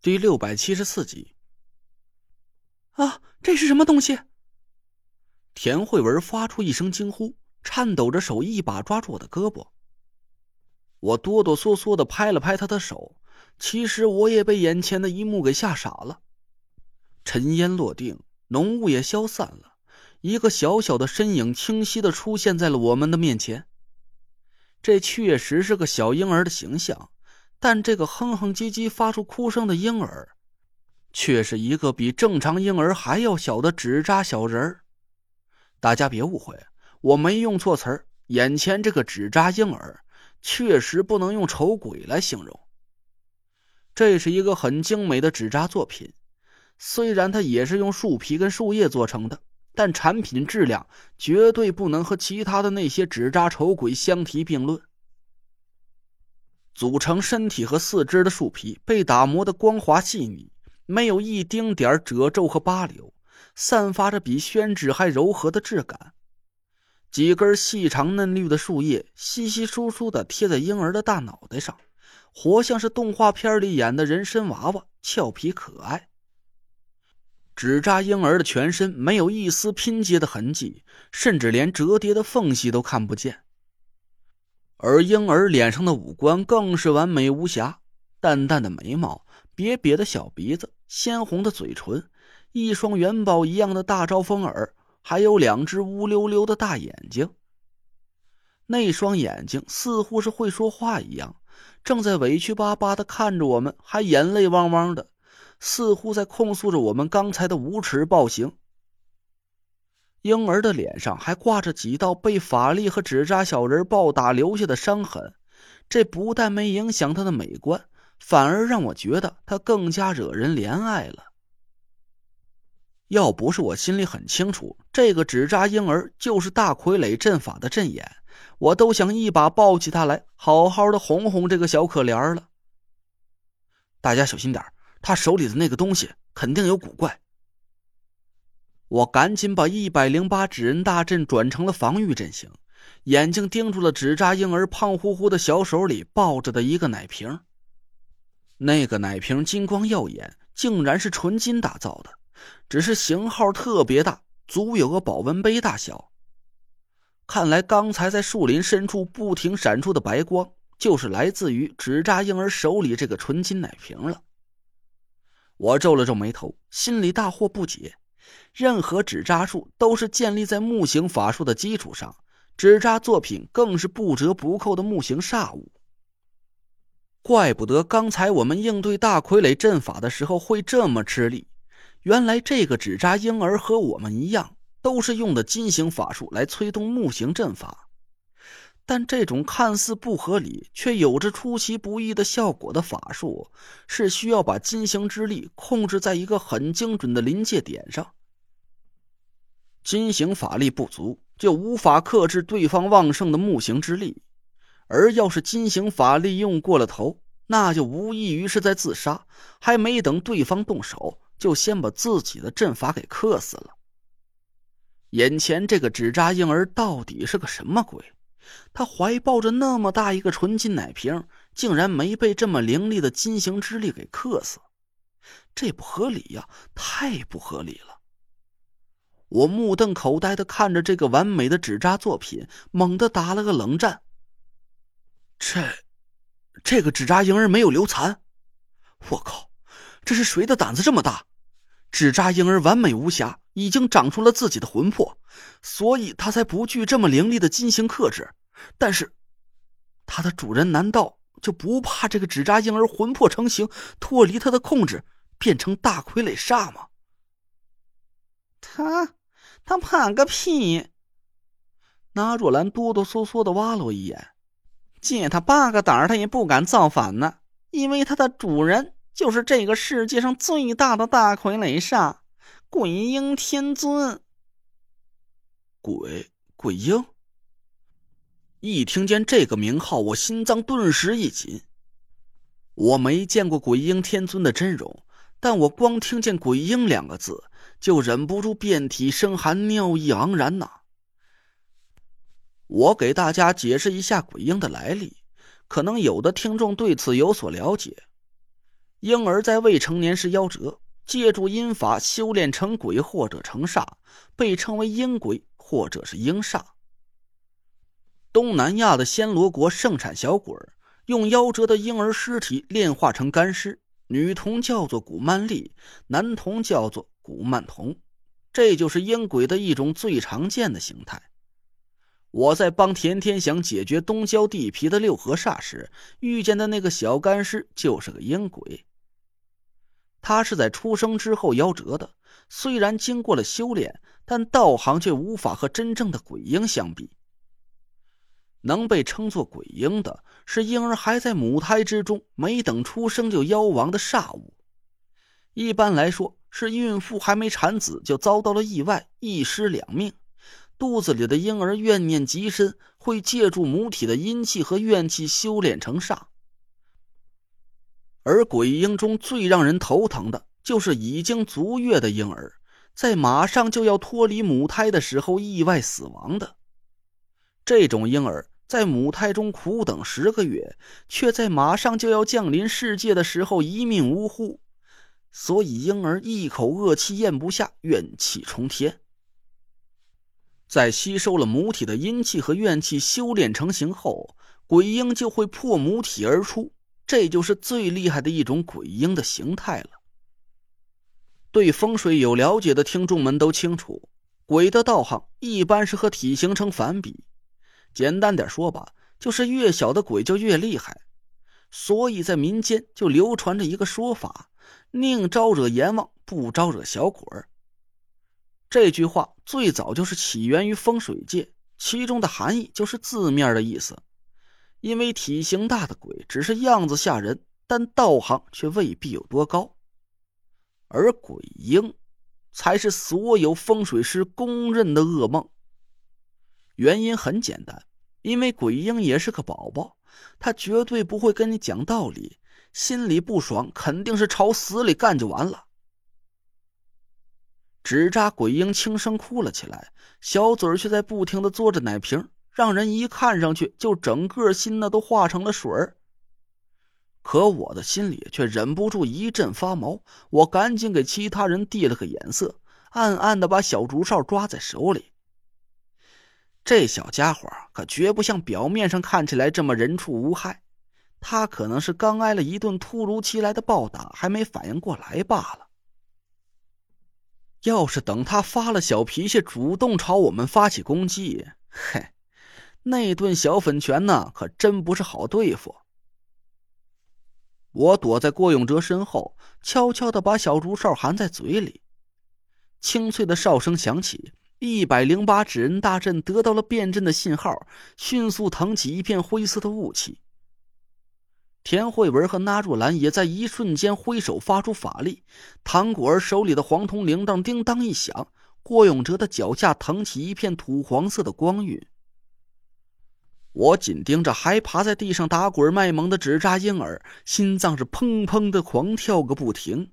第六百七十四集。啊，这是什么东西？田慧文发出一声惊呼，颤抖着手一把抓住我的胳膊。我哆哆嗦嗦的拍了拍他的手，其实我也被眼前的一幕给吓傻了。尘烟落定，浓雾也消散了，一个小小的身影清晰的出现在了我们的面前。这确实是个小婴儿的形象，但这个哼哼唧唧发出哭声的婴儿，却是一个比正常婴儿还要小的纸扎小人儿。大家别误会，我没用错词儿。眼前这个纸扎婴儿，确实不能用丑鬼来形容。这是一个很精美的纸扎作品，虽然它也是用树皮跟树叶做成的，但产品质量绝对不能和其他的那些纸扎丑鬼相提并论。组成身体和四肢的树皮被打磨的光滑细腻，没有一丁点褶皱和疤留。散发着比宣纸还柔和的质感，几根细长嫩绿的树叶稀稀疏疏的贴在婴儿的大脑袋上，活像是动画片里演的人参娃娃，俏皮可爱。纸扎婴儿的全身没有一丝拼接的痕迹，甚至连折叠的缝隙都看不见，而婴儿脸上的五官更是完美无瑕，淡淡的眉毛，瘪瘪的小鼻子，鲜红的嘴唇。一双元宝一样的大招风耳，还有两只乌溜溜的大眼睛。那双眼睛似乎是会说话一样，正在委屈巴巴的看着我们，还眼泪汪汪的，似乎在控诉着我们刚才的无耻暴行。婴儿的脸上还挂着几道被法力和纸扎小人暴打留下的伤痕，这不但没影响他的美观，反而让我觉得他更加惹人怜爱了。要不是我心里很清楚，这个纸扎婴儿就是大傀儡阵法的阵眼，我都想一把抱起他来，好好的哄哄这个小可怜了。大家小心点他手里的那个东西肯定有古怪。我赶紧把一百零八纸人大阵转成了防御阵型，眼睛盯住了纸扎婴儿胖乎乎的小手里抱着的一个奶瓶。那个奶瓶金光耀眼，竟然是纯金打造的。只是型号特别大，足有个保温杯大小。看来刚才在树林深处不停闪出的白光，就是来自于纸扎婴儿手里这个纯金奶瓶了。我皱了皱眉头，心里大惑不解。任何纸扎术都是建立在木形法术的基础上，纸扎作品更是不折不扣的木形煞物。怪不得刚才我们应对大傀儡阵法的时候会这么吃力。原来这个纸扎婴儿和我们一样，都是用的金型法术来催动木型阵法。但这种看似不合理却有着出其不意的效果的法术，是需要把金型之力控制在一个很精准的临界点上。金行法力不足，就无法克制对方旺盛的木行之力；而要是金行法力用过了头，那就无异于是在自杀。还没等对方动手。就先把自己的阵法给克死了。眼前这个纸扎婴儿到底是个什么鬼？他怀抱着那么大一个纯金奶瓶，竟然没被这么凌厉的金行之力给克死，这不合理呀！太不合理了！我目瞪口呆的看着这个完美的纸扎作品，猛地打了个冷战。这，这个纸扎婴儿没有流残？我靠！这是谁的胆子这么大？纸扎婴儿完美无瑕，已经长出了自己的魂魄，所以他才不惧这么凌厉的金星克制。但是，他的主人难道就不怕这个纸扎婴儿魂魄成型，脱离他的控制，变成大傀儡煞吗？他，他怕个屁！那若兰哆哆嗦嗦的挖了我一眼，借他八个胆儿他也不敢造反呢，因为他的主人。就是这个世界上最大的大傀儡煞，鬼婴天尊。鬼鬼婴，一听见这个名号，我心脏顿时一紧。我没见过鬼婴天尊的真容，但我光听见“鬼婴”两个字，就忍不住遍体生寒，尿意盎然呐。我给大家解释一下鬼婴的来历，可能有的听众对此有所了解。婴儿在未成年时夭折，借助阴法修炼成鬼或者成煞，被称为阴鬼或者是阴煞。东南亚的暹罗国盛产小鬼用夭折的婴儿尸体炼化成干尸，女童叫做古曼丽，男童叫做古曼童，这就是阴鬼的一种最常见的形态。我在帮田天祥解决东郊地皮的六合煞时，遇见的那个小干尸就是个阴鬼。他是在出生之后夭折的，虽然经过了修炼，但道行却无法和真正的鬼婴相比。能被称作鬼婴的，是婴儿还在母胎之中，没等出生就夭亡的煞物。一般来说，是孕妇还没产子就遭到了意外，一尸两命。肚子里的婴儿怨念极深，会借助母体的阴气和怨气修炼成煞。而鬼婴中最让人头疼的就是已经足月的婴儿，在马上就要脱离母胎的时候意外死亡的。这种婴儿在母胎中苦等十个月，却在马上就要降临世界的时候一命呜呼，所以婴儿一口恶气咽不下，怨气冲天。在吸收了母体的阴气和怨气，修炼成型后，鬼婴就会破母体而出。这就是最厉害的一种鬼婴的形态了。对风水有了解的听众们都清楚，鬼的道行一般是和体型成反比。简单点说吧，就是越小的鬼就越厉害。所以在民间就流传着一个说法：“宁招惹阎王，不招惹小鬼儿。”这句话最早就是起源于风水界，其中的含义就是字面的意思。因为体型大的鬼只是样子吓人，但道行却未必有多高，而鬼婴才是所有风水师公认的噩梦。原因很简单，因为鬼婴也是个宝宝，他绝对不会跟你讲道理，心里不爽肯定是朝死里干就完了。纸扎鬼婴轻声哭了起来，小嘴却在不停的嘬着奶瓶，让人一看上去就整个心呢都化成了水儿。可我的心里却忍不住一阵发毛，我赶紧给其他人递了个眼色，暗暗的把小竹哨抓在手里。这小家伙可绝不像表面上看起来这么人畜无害，他可能是刚挨了一顿突如其来的暴打，还没反应过来罢了。要是等他发了小脾气，主动朝我们发起攻击，嘿，那顿小粉拳呢，可真不是好对付。我躲在郭永哲身后，悄悄的把小竹哨含在嘴里，清脆的哨声响起，一百零八指人大阵得到了变阵的信号，迅速腾起一片灰色的雾气。田慧文和纳若兰也在一瞬间挥手发出法力，唐果儿手里的黄铜铃铛叮当一响，郭永哲的脚下腾起一片土黄色的光晕。我紧盯着还趴在地上打滚卖萌的纸扎婴儿，心脏是砰砰的狂跳个不停。